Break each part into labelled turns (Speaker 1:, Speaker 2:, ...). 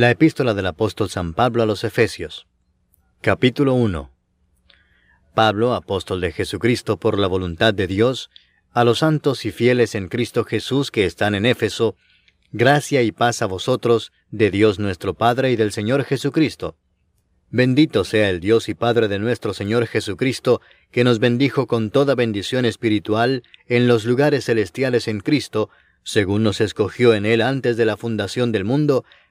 Speaker 1: La epístola del apóstol San Pablo a los Efesios. Capítulo 1. Pablo, apóstol de Jesucristo por la voluntad de Dios, a los santos y fieles en Cristo Jesús que están en Éfeso, Gracia y paz a vosotros, de Dios nuestro Padre y del Señor Jesucristo. Bendito sea el Dios y Padre de nuestro Señor Jesucristo, que nos bendijo con toda bendición espiritual en los lugares celestiales en Cristo, según nos escogió en Él antes de la fundación del mundo,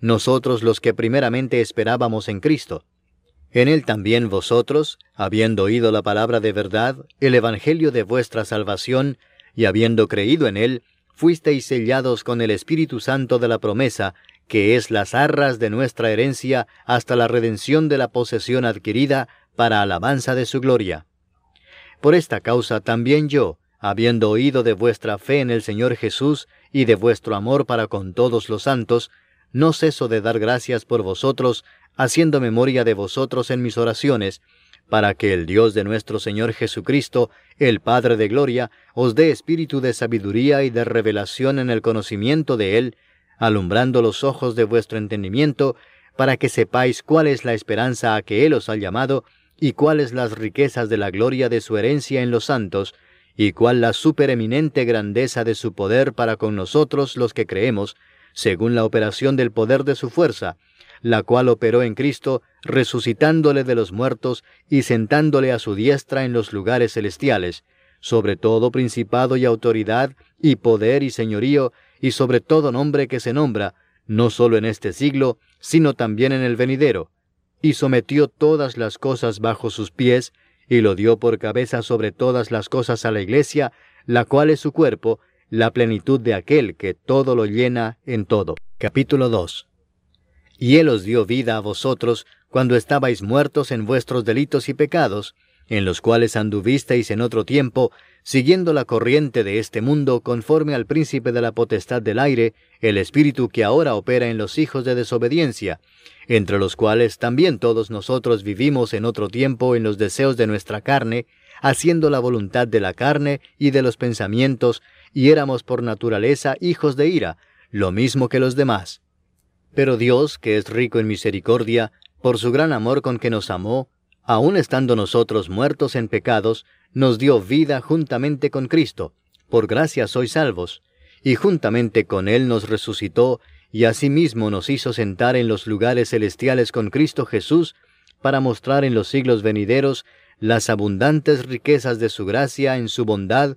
Speaker 1: nosotros los que primeramente esperábamos en Cristo. En él también vosotros, habiendo oído la palabra de verdad, el Evangelio de vuestra salvación, y habiendo creído en él, fuisteis sellados con el Espíritu Santo de la promesa, que es las arras de nuestra herencia hasta la redención de la posesión adquirida para alabanza de su gloria. Por esta causa también yo, habiendo oído de vuestra fe en el Señor Jesús y de vuestro amor para con todos los santos, no ceso de dar gracias por vosotros, haciendo memoria de vosotros en mis oraciones, para que el Dios de nuestro Señor Jesucristo, el Padre de Gloria, os dé espíritu de sabiduría y de revelación en el conocimiento de Él, alumbrando los ojos de vuestro entendimiento, para que sepáis cuál es la esperanza a que Él os ha llamado, y cuáles las riquezas de la gloria de su herencia en los santos, y cuál la supereminente grandeza de su poder para con nosotros los que creemos, según la operación del poder de su fuerza, la cual operó en Cristo, resucitándole de los muertos y sentándole a su diestra en los lugares celestiales, sobre todo principado y autoridad, y poder y señorío, y sobre todo nombre que se nombra, no sólo en este siglo, sino también en el venidero, y sometió todas las cosas bajo sus pies, y lo dio por cabeza sobre todas las cosas a la iglesia, la cual es su cuerpo, la plenitud de aquel que todo lo llena en todo. Capítulo 2 y Él os dio vida a vosotros cuando estabais muertos en vuestros delitos y pecados, en los cuales anduvisteis en otro tiempo, siguiendo la corriente de este mundo conforme al príncipe de la potestad del aire, el espíritu que ahora opera en los hijos de desobediencia, entre los cuales también todos nosotros vivimos en otro tiempo en los deseos de nuestra carne, haciendo la voluntad de la carne y de los pensamientos, y éramos por naturaleza hijos de ira, lo mismo que los demás. Pero Dios, que es rico en misericordia, por su gran amor con que nos amó, aun estando nosotros muertos en pecados, nos dio vida juntamente con Cristo. Por gracia sois salvos. Y juntamente con Él nos resucitó, y asimismo nos hizo sentar en los lugares celestiales con Cristo Jesús, para mostrar en los siglos venideros las abundantes riquezas de su gracia en su bondad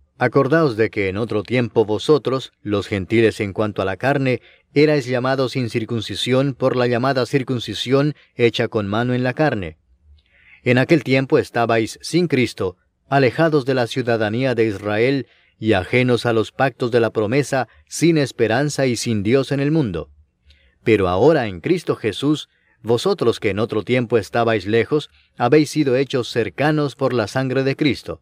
Speaker 1: acordaos de que en otro tiempo vosotros, los gentiles en cuanto a la carne, erais llamados sin circuncisión por la llamada circuncisión hecha con mano en la carne. En aquel tiempo estabais sin Cristo, alejados de la ciudadanía de Israel y ajenos a los pactos de la promesa, sin esperanza y sin Dios en el mundo. Pero ahora en Cristo Jesús, vosotros que en otro tiempo estabais lejos, habéis sido hechos cercanos por la sangre de Cristo.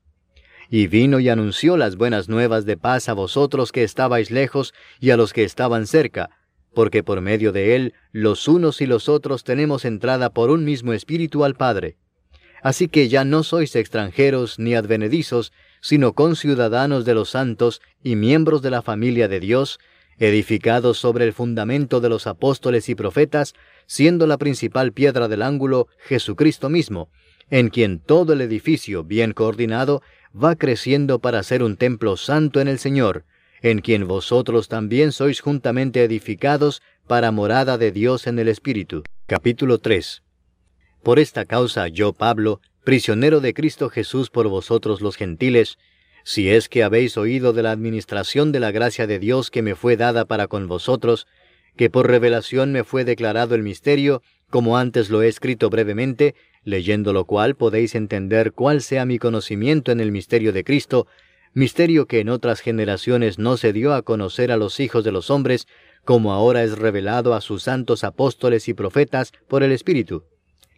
Speaker 1: Y vino y anunció las buenas nuevas de paz a vosotros que estabais lejos y a los que estaban cerca, porque por medio de él los unos y los otros tenemos entrada por un mismo espíritu al Padre. Así que ya no sois extranjeros ni advenedizos, sino conciudadanos de los santos y miembros de la familia de Dios, edificados sobre el fundamento de los apóstoles y profetas, siendo la principal piedra del ángulo Jesucristo mismo, en quien todo el edificio bien coordinado va creciendo para ser un templo santo en el Señor, en quien vosotros también sois juntamente edificados para morada de Dios en el Espíritu. Capítulo 3. Por esta causa yo, Pablo, prisionero de Cristo Jesús por vosotros los gentiles, si es que habéis oído de la administración de la gracia de Dios que me fue dada para con vosotros, que por revelación me fue declarado el misterio, como antes lo he escrito brevemente, leyendo lo cual podéis entender cuál sea mi conocimiento en el misterio de Cristo, misterio que en otras generaciones no se dio a conocer a los hijos de los hombres, como ahora es revelado a sus santos apóstoles y profetas por el Espíritu,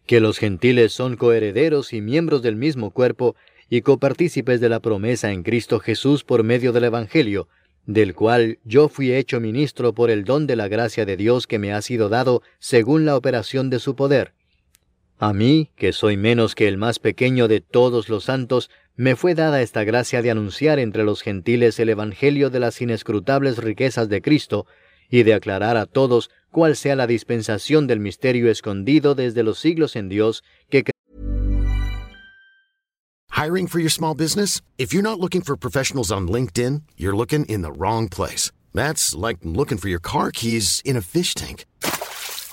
Speaker 1: que los gentiles son coherederos y miembros del mismo cuerpo, y copartícipes de la promesa en Cristo Jesús por medio del Evangelio, del cual yo fui hecho ministro por el don de la gracia de Dios que me ha sido dado según la operación de su poder. A mí, que soy menos que el más pequeño de todos los santos, me fue dada esta gracia de anunciar entre los gentiles el Evangelio de las inescrutables riquezas de Cristo, y de aclarar a todos cuál sea la dispensación del misterio escondido desde los siglos en Dios que
Speaker 2: Hiring for your small business? If you're not looking for professionals on LinkedIn, you're looking in the wrong place. That's like looking for your car keys in a fish tank.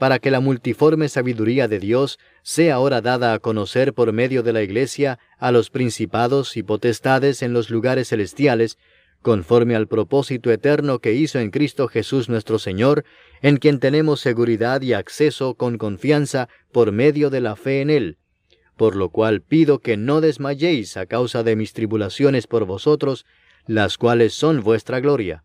Speaker 1: para que la multiforme sabiduría de Dios sea ahora dada a conocer por medio de la Iglesia a los principados y potestades en los lugares celestiales, conforme al propósito eterno que hizo en Cristo Jesús nuestro Señor, en quien tenemos seguridad y acceso con confianza por medio de la fe en Él. Por lo cual pido que no desmayéis a causa de mis tribulaciones por vosotros, las cuales son vuestra gloria.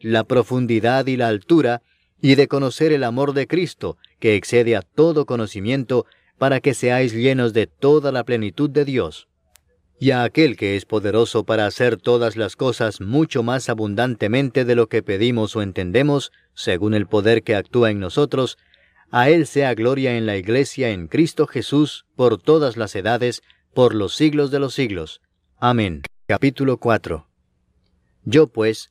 Speaker 1: la profundidad y la altura, y de conocer el amor de Cristo, que excede a todo conocimiento, para que seáis llenos de toda la plenitud de Dios. Y a aquel que es poderoso para hacer todas las cosas mucho más abundantemente de lo que pedimos o entendemos, según el poder que actúa en nosotros, a Él sea gloria en la Iglesia en Cristo Jesús por todas las edades, por los siglos de los siglos. Amén. Capítulo 4 Yo pues,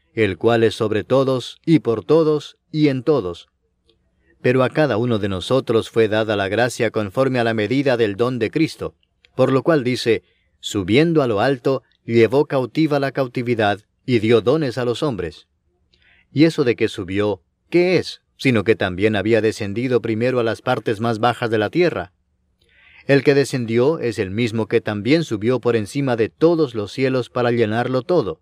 Speaker 1: el cual es sobre todos, y por todos, y en todos. Pero a cada uno de nosotros fue dada la gracia conforme a la medida del don de Cristo, por lo cual dice, subiendo a lo alto, llevó cautiva la cautividad y dio dones a los hombres. Y eso de que subió, ¿qué es? Sino que también había descendido primero a las partes más bajas de la tierra. El que descendió es el mismo que también subió por encima de todos los cielos para llenarlo todo.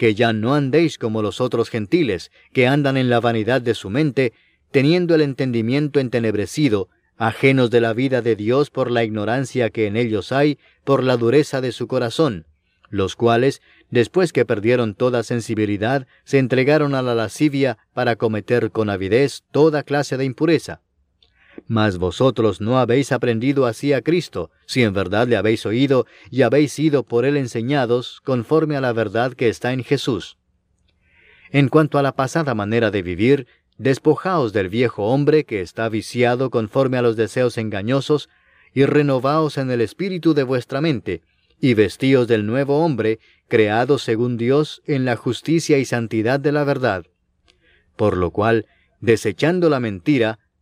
Speaker 1: que ya no andéis como los otros gentiles, que andan en la vanidad de su mente, teniendo el entendimiento entenebrecido, ajenos de la vida de Dios por la ignorancia que en ellos hay, por la dureza de su corazón, los cuales, después que perdieron toda sensibilidad, se entregaron a la lascivia para cometer con avidez toda clase de impureza. Mas vosotros no habéis aprendido así a Cristo, si en verdad le habéis oído y habéis sido por él enseñados conforme a la verdad que está en Jesús. En cuanto a la pasada manera de vivir, despojaos del viejo hombre que está viciado conforme a los deseos engañosos, y renovaos en el espíritu de vuestra mente, y vestíos del nuevo hombre, creado según Dios en la justicia y santidad de la verdad. Por lo cual, desechando la mentira,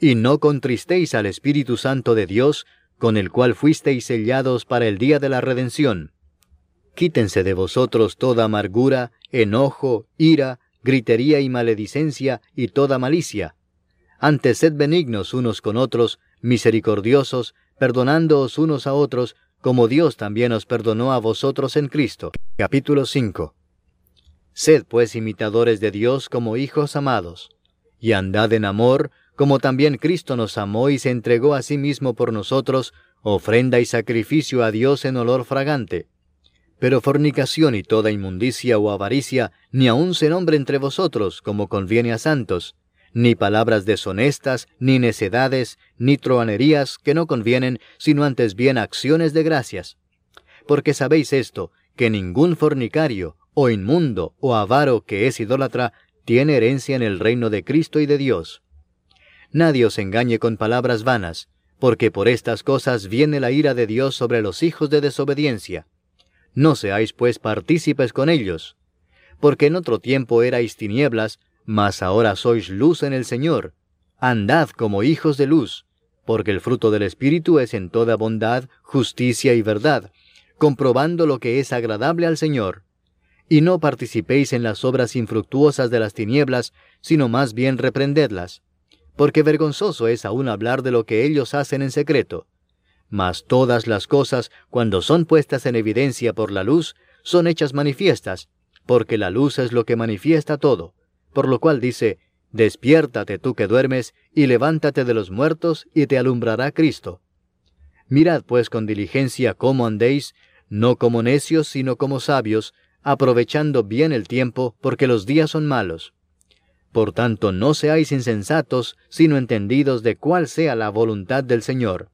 Speaker 1: y no contristéis al Espíritu Santo de Dios, con el cual fuisteis sellados para el día de la redención. Quítense de vosotros toda amargura, enojo, ira, gritería y maledicencia y toda malicia. Antes sed benignos unos con otros, misericordiosos, perdonándoos unos a otros, como Dios también os perdonó a vosotros en Cristo. Capítulo 5 Sed pues imitadores de Dios como hijos amados, y andad en amor, como también Cristo nos amó y se entregó a sí mismo por nosotros, ofrenda y sacrificio a Dios en olor fragante. Pero fornicación y toda inmundicia o avaricia ni aun se nombre entre vosotros, como conviene a santos, ni palabras deshonestas, ni necedades, ni troanerías que no convienen, sino antes bien acciones de gracias. Porque sabéis esto, que ningún fornicario, o inmundo, o avaro que es idólatra, tiene herencia en el reino de Cristo y de Dios. Nadie os engañe con palabras vanas, porque por estas cosas viene la ira de Dios sobre los hijos de desobediencia. No seáis pues partícipes con ellos, porque en otro tiempo erais tinieblas, mas ahora sois luz en el Señor. Andad como hijos de luz, porque el fruto del Espíritu es en toda bondad, justicia y verdad, comprobando lo que es agradable al Señor. Y no participéis en las obras infructuosas de las tinieblas, sino más bien reprendedlas porque vergonzoso es aún hablar de lo que ellos hacen en secreto. Mas todas las cosas, cuando son puestas en evidencia por la luz, son hechas manifiestas, porque la luz es lo que manifiesta todo. Por lo cual dice, Despiértate tú que duermes, y levántate de los muertos, y te alumbrará Cristo. Mirad pues con diligencia cómo andéis, no como necios, sino como sabios, aprovechando bien el tiempo, porque los días son malos. Por tanto, no seáis insensatos, sino entendidos de cuál sea la voluntad del Señor.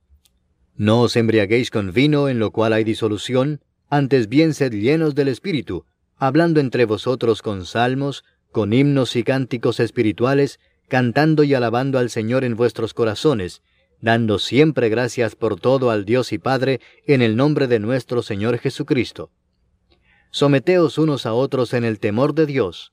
Speaker 1: No os embriaguéis con vino en lo cual hay disolución, antes bien sed llenos del Espíritu, hablando entre vosotros con salmos, con himnos y cánticos espirituales, cantando y alabando al Señor en vuestros corazones, dando siempre gracias por todo al Dios y Padre en el nombre de nuestro Señor Jesucristo someteos unos a otros en el temor de Dios.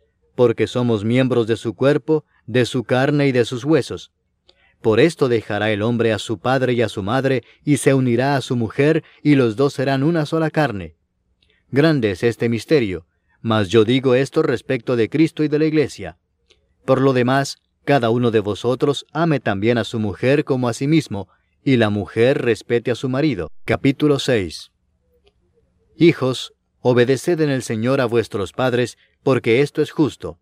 Speaker 1: porque somos miembros de su cuerpo, de su carne y de sus huesos. Por esto dejará el hombre a su padre y a su madre, y se unirá a su mujer, y los dos serán una sola carne. Grande es este misterio, mas yo digo esto respecto de Cristo y de la iglesia. Por lo demás, cada uno de vosotros ame también a su mujer como a sí mismo, y la mujer respete a su marido. Capítulo 6 Hijos, obedeced en el Señor a vuestros padres, porque esto es justo.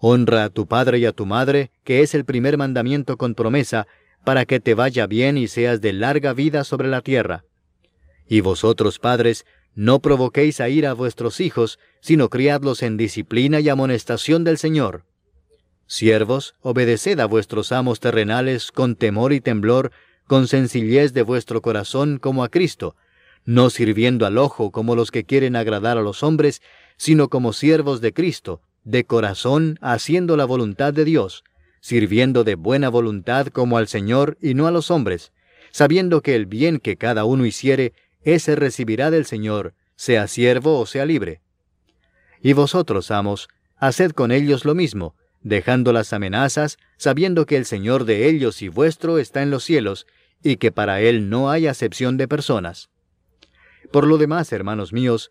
Speaker 1: Honra a tu padre y a tu madre, que es el primer mandamiento con promesa, para que te vaya bien y seas de larga vida sobre la tierra. Y vosotros, padres, no provoquéis a ir a vuestros hijos, sino criadlos en disciplina y amonestación del Señor. Siervos, obedeced a vuestros amos terrenales con temor y temblor, con sencillez de vuestro corazón como a Cristo, no sirviendo al ojo como los que quieren agradar a los hombres, sino como siervos de Cristo, de corazón haciendo la voluntad de Dios, sirviendo de buena voluntad como al Señor y no a los hombres, sabiendo que el bien que cada uno hiciere, ese recibirá del Señor, sea siervo o sea libre. Y vosotros, amos, haced con ellos lo mismo, dejando las amenazas, sabiendo que el Señor de ellos y vuestro está en los cielos, y que para Él no hay acepción de personas. Por lo demás, hermanos míos,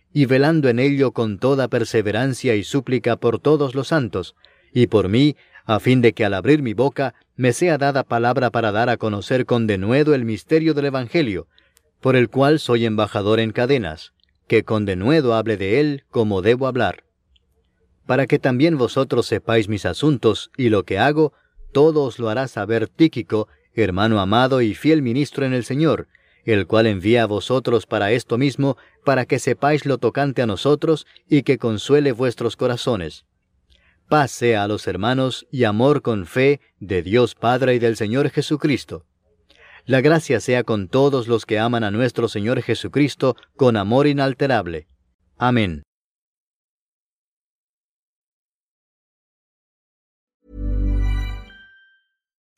Speaker 1: y velando en ello con toda perseverancia y súplica por todos los santos, y por mí, a fin de que al abrir mi boca me sea dada palabra para dar a conocer con denuedo el misterio del Evangelio, por el cual soy embajador en cadenas, que con denuedo hable de él como debo hablar. Para que también vosotros sepáis mis asuntos y lo que hago, todo os lo hará saber Tíquico, hermano amado y fiel ministro en el Señor, el cual envía a vosotros para esto mismo, para que sepáis lo tocante a nosotros y que consuele vuestros corazones. Paz sea a los hermanos y amor con fe de Dios Padre y del Señor Jesucristo. La gracia sea con todos los que aman a nuestro Señor Jesucristo con amor inalterable. Amén.